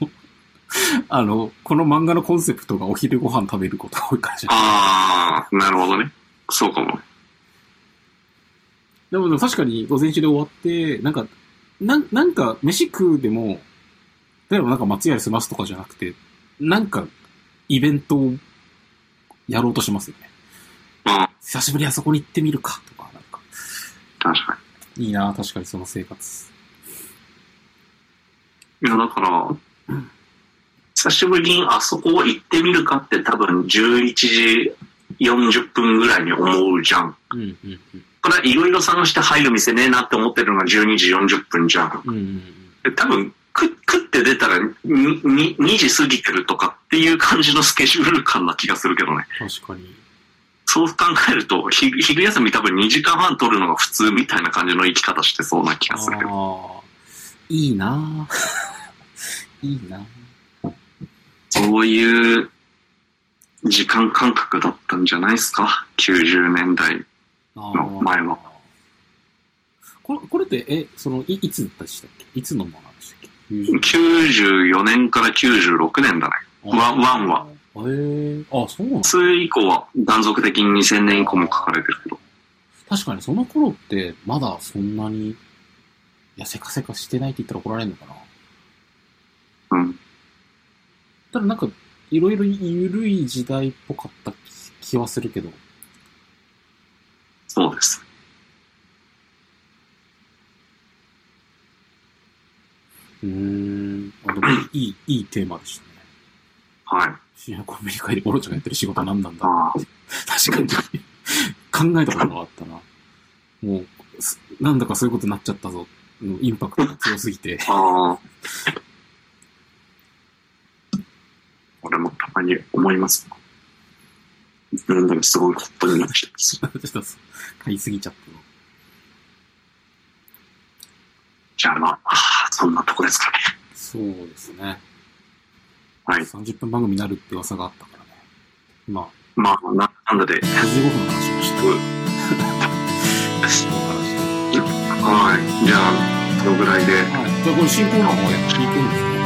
あの、この漫画のコンセプトがお昼ご飯食べることが多いからじゃないあー、なるほどね。そうかもね。でもでも確かに午前中で終わって、なんか、なんなんか飯食うでも、例えばなんか松屋で済ますとかじゃなくて、なんかイベントをやろうとしますよね。あ久しぶりにあそこに行ってみるかとか、なんか、確かいいな確かにその生活。に。いや、だから、久しぶりにあそこ行ってみるかって多分11時40分ぐらいに思うじゃん。うん、うん、うん。これいろいろ探して入る店ねえなって思ってるのが12時40分じゃん。うん、うんで多分、く食って出たらにに2時過ぎてるとかっていう感じのスケジュール感な気がするけどね。うん。確かに。そう考えると、ひ昼休み多分2時間半取るのが普通みたいな感じの生き方してそうな気がするけど。いいな いいなそういう時間感覚だったんじゃないですか ?90 年代。あの前はこれ、これって、え、その、い、いつでしたっけ？いつのものでしたっけ？90 94年から96年だね。ワンワンは。へえあ、そうなんだそれ以降は断続的に2000年以降も書かれてるけど。確かにその頃って、まだそんなに、いや、せかせかしてないって言ったら怒られるのかなうん。ただなんか、いろいろ緩い時代っぽかった気はするけど。そうです。うーん。あ、でも、いい、いいテーマでしたね。はい。深夜コンビニ会でオロちゃんがやってる仕事は何なんだああ。確かに。考えたことなかったな。もう、すなんだかそういうことになっちゃったぞ。のインパクトが強すぎて。ああ。俺もたまに思います。なんだかすごいことになってきた。ちょっと買いすぎちゃったの。じゃあまあ、そんなとこですかね。そうですね。はい。30分番組になるって噂があったからね。まあ、まあ、ななんだで、55分の話しました。はい。じゃあ、このぐらいで。はい。じゃあ、これやっていくんですね。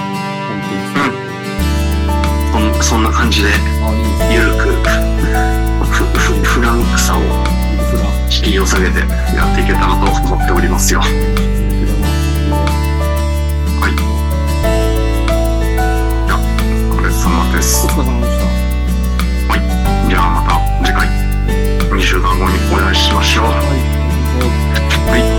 うん。こんそんな感じで、ゆるく、フランクさを、敷居を下げてやっていけたらと思っておりますよ。はい。お疲れ様でした。はい。じゃあ、また次回、2週間後にお会いしましょう。はい。はい